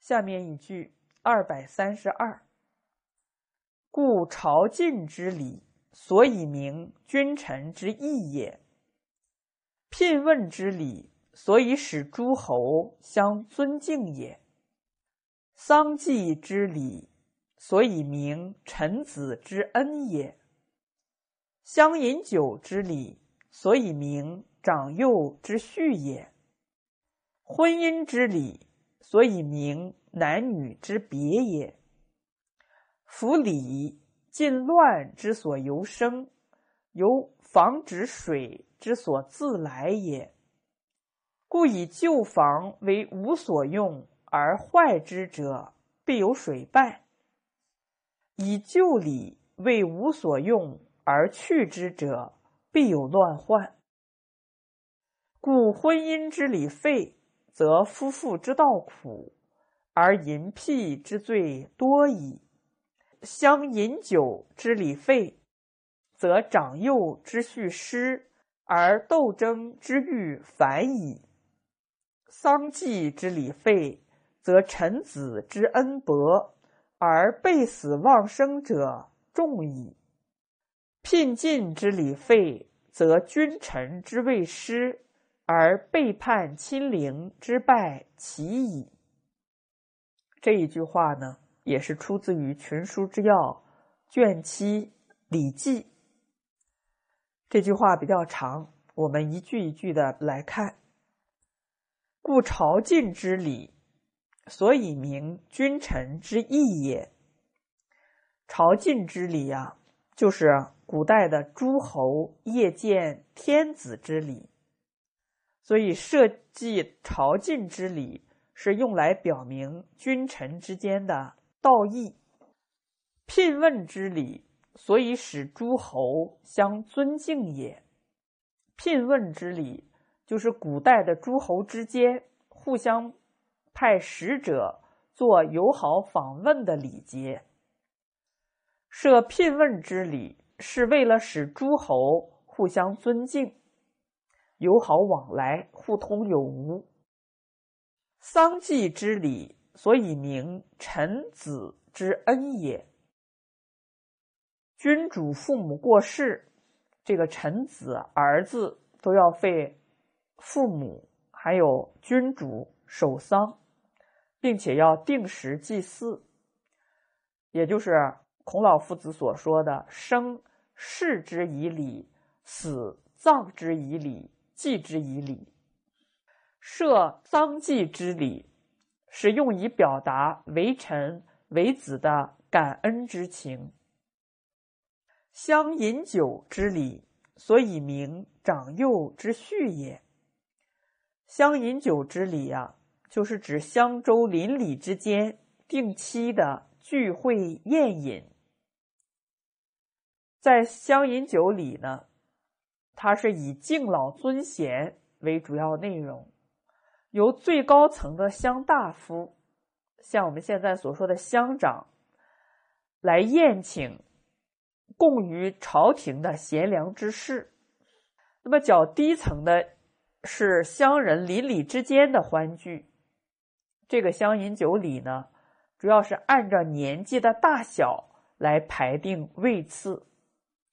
下面一句二百三十二。故朝觐之礼，所以明君臣之义也；聘问之礼，所以使诸侯相尊敬也；丧祭之礼，所以明臣子之恩也；相饮酒之礼，所以明长幼之序也；婚姻之礼，所以明男女之别也。夫礼，尽乱之所由生，由防止水之所自来也。故以旧房为无所用而坏之者，必有水败；以旧礼为无所用而去之者，必有乱患。故婚姻之礼废，则夫妇之道苦，而淫辟之罪多矣。相饮酒之礼废，则长幼之序失，而斗争之欲反矣；丧祭之礼废，则臣子之恩薄，而被死忘生者众矣；聘进之礼废，则君臣之位失，而背叛亲陵之败其矣。这一句话呢？也是出自于《群书之要》卷七《礼记》。这句话比较长，我们一句一句的来看。故朝觐之礼，所以明君臣之义也。朝觐之礼啊，就是古代的诸侯谒见天子之礼，所以设计朝觐之礼，是用来表明君臣之间的。道义，聘问之礼，所以使诸侯相尊敬也。聘问之礼，就是古代的诸侯之间互相派使者做友好访问的礼节。设聘问之礼，是为了使诸侯互相尊敬、友好往来、互通有无。丧祭之礼。所以名臣子之恩也。君主父母过世，这个臣子儿子都要为父母还有君主守丧，并且要定时祭祀，也就是孔老夫子所说的“生事之以礼，死葬之以礼，祭之以礼”，设丧祭之礼。是用以表达为臣为子的感恩之情。相饮酒之礼，所以名长幼之序也。相饮酒之礼啊，就是指襄州邻里之间定期的聚会宴饮。在相饮酒礼呢，它是以敬老尊贤为主要内容。由最高层的乡大夫，像我们现在所说的乡长，来宴请供于朝廷的贤良之士。那么较低层的是乡人邻里之间的欢聚。这个乡饮酒礼呢，主要是按照年纪的大小来排定位次，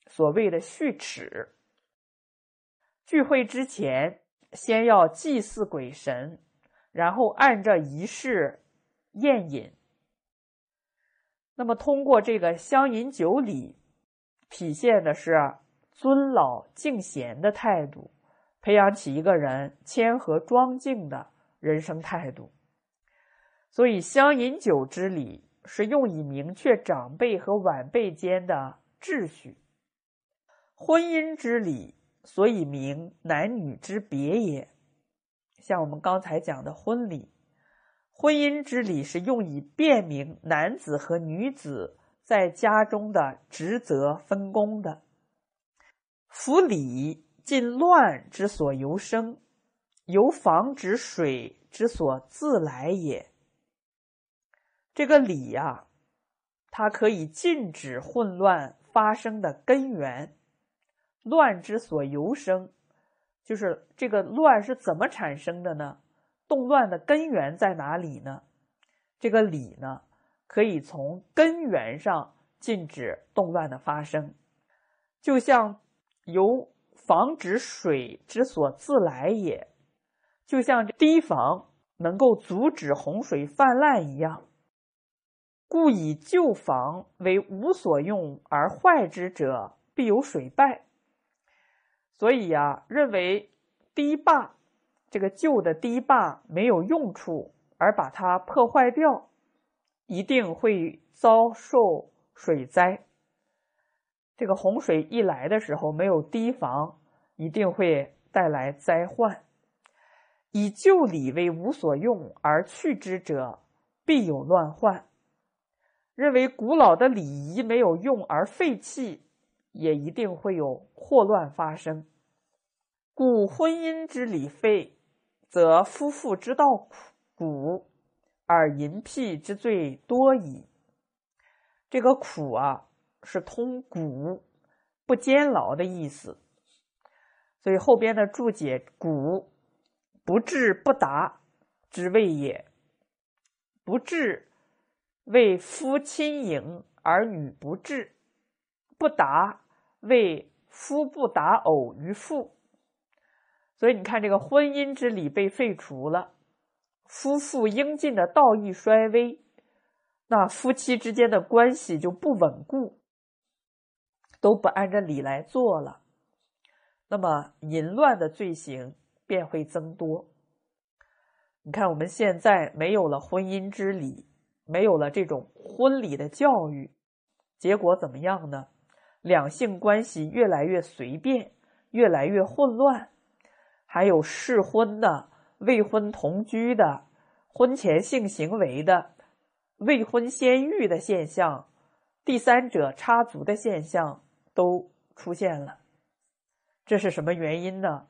所谓的序齿。聚会之前。先要祭祀鬼神，然后按照仪式宴饮。那么，通过这个相饮酒礼，体现的是尊老敬贤的态度，培养起一个人谦和庄敬的人生态度。所以，相饮酒之礼是用以明确长辈和晚辈间的秩序。婚姻之礼。所以名男女之别也，像我们刚才讲的婚礼、婚姻之礼，是用以辨明男子和女子在家中的职责分工的。夫礼，禁乱之所由生，由防止水之所自来也。这个礼呀，它可以禁止混乱发生的根源。乱之所由生，就是这个乱是怎么产生的呢？动乱的根源在哪里呢？这个礼呢，可以从根源上禁止动乱的发生，就像由防止水之所自来也，就像堤防能够阻止洪水泛滥一样。故以旧房为无所用而坏之者，必有水败。所以呀，认为堤坝这个旧的堤坝没有用处，而把它破坏掉，一定会遭受水灾。这个洪水一来的时候，没有堤防，一定会带来灾患。以旧礼为无所用而去之者，必有乱患。认为古老的礼仪没有用而废弃，也一定会有祸乱发生。故婚姻之礼废，则夫妇之道苦，而淫辟之罪多矣。这个苦啊，是通古不坚牢的意思。所以后边的注解古不至不达之谓也，不至。为夫亲迎而女不至，不达为夫不达偶于妇。所以你看，这个婚姻之礼被废除了，夫妇应尽的道义衰微，那夫妻之间的关系就不稳固，都不按着礼来做了，那么淫乱的罪行便会增多。你看，我们现在没有了婚姻之礼。没有了这种婚礼的教育，结果怎么样呢？两性关系越来越随便，越来越混乱，还有试婚的、未婚同居的、婚前性行为的、未婚先育的现象，第三者插足的现象都出现了。这是什么原因呢？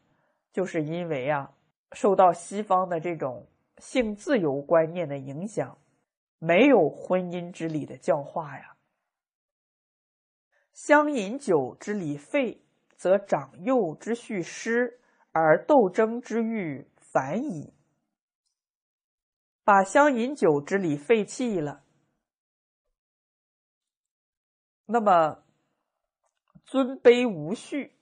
就是因为啊，受到西方的这种性自由观念的影响。没有婚姻之礼的教化呀。相饮酒之礼废，则长幼之序失，而斗争之欲反矣。把相饮酒之礼废弃了，那么尊卑无序，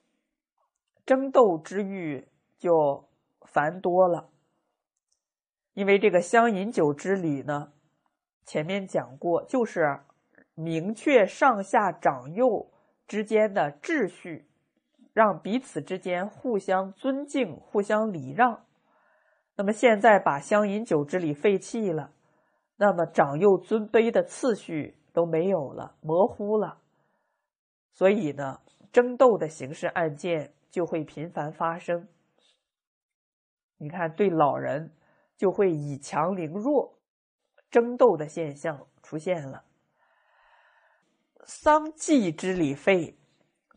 争斗之欲就繁多了。因为这个相饮酒之礼呢。前面讲过，就是明确上下长幼之间的秩序，让彼此之间互相尊敬、互相礼让。那么现在把相饮酒之礼废弃了，那么长幼尊卑的次序都没有了，模糊了。所以呢，争斗的刑事案件就会频繁发生。你看，对老人就会以强凌弱。争斗的现象出现了。丧祭之礼废，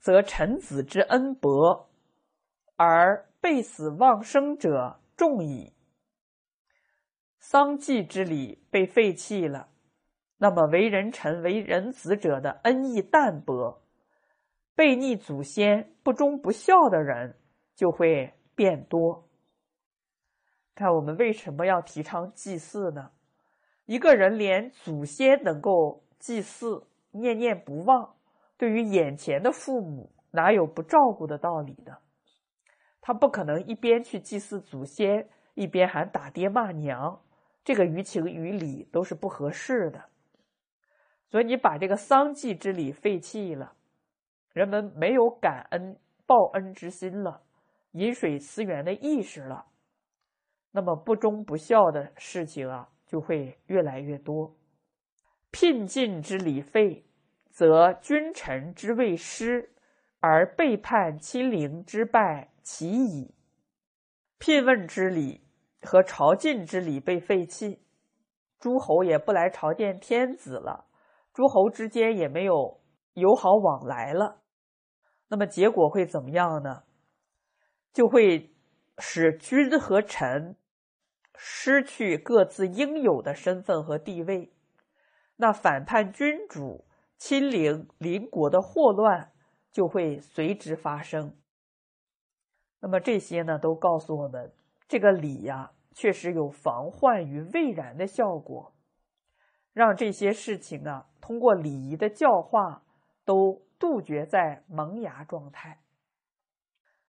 则臣子之恩薄，而被死忘生者众矣。丧祭之礼被废弃了，那么为人臣、为人子者的恩义淡薄，背逆祖先、不忠不孝的人就会变多。看我们为什么要提倡祭祀呢？一个人连祖先能够祭祀、念念不忘，对于眼前的父母，哪有不照顾的道理呢？他不可能一边去祭祀祖先，一边还打爹骂娘，这个于情于理都是不合适的。所以你把这个丧祭之礼废弃了，人们没有感恩报恩之心了，饮水思源的意识了，那么不忠不孝的事情啊。就会越来越多。聘晋之礼废，则君臣之位失，而背叛亲陵之败其矣。聘问之礼和朝觐之礼被废弃，诸侯也不来朝见天子了，诸侯之间也没有友好往来了。那么结果会怎么样呢？就会使君和臣。失去各自应有的身份和地位，那反叛君主、亲邻邻国的祸乱就会随之发生。那么这些呢，都告诉我们，这个礼呀，确实有防患于未然的效果。让这些事情啊，通过礼仪的教化，都杜绝在萌芽状态。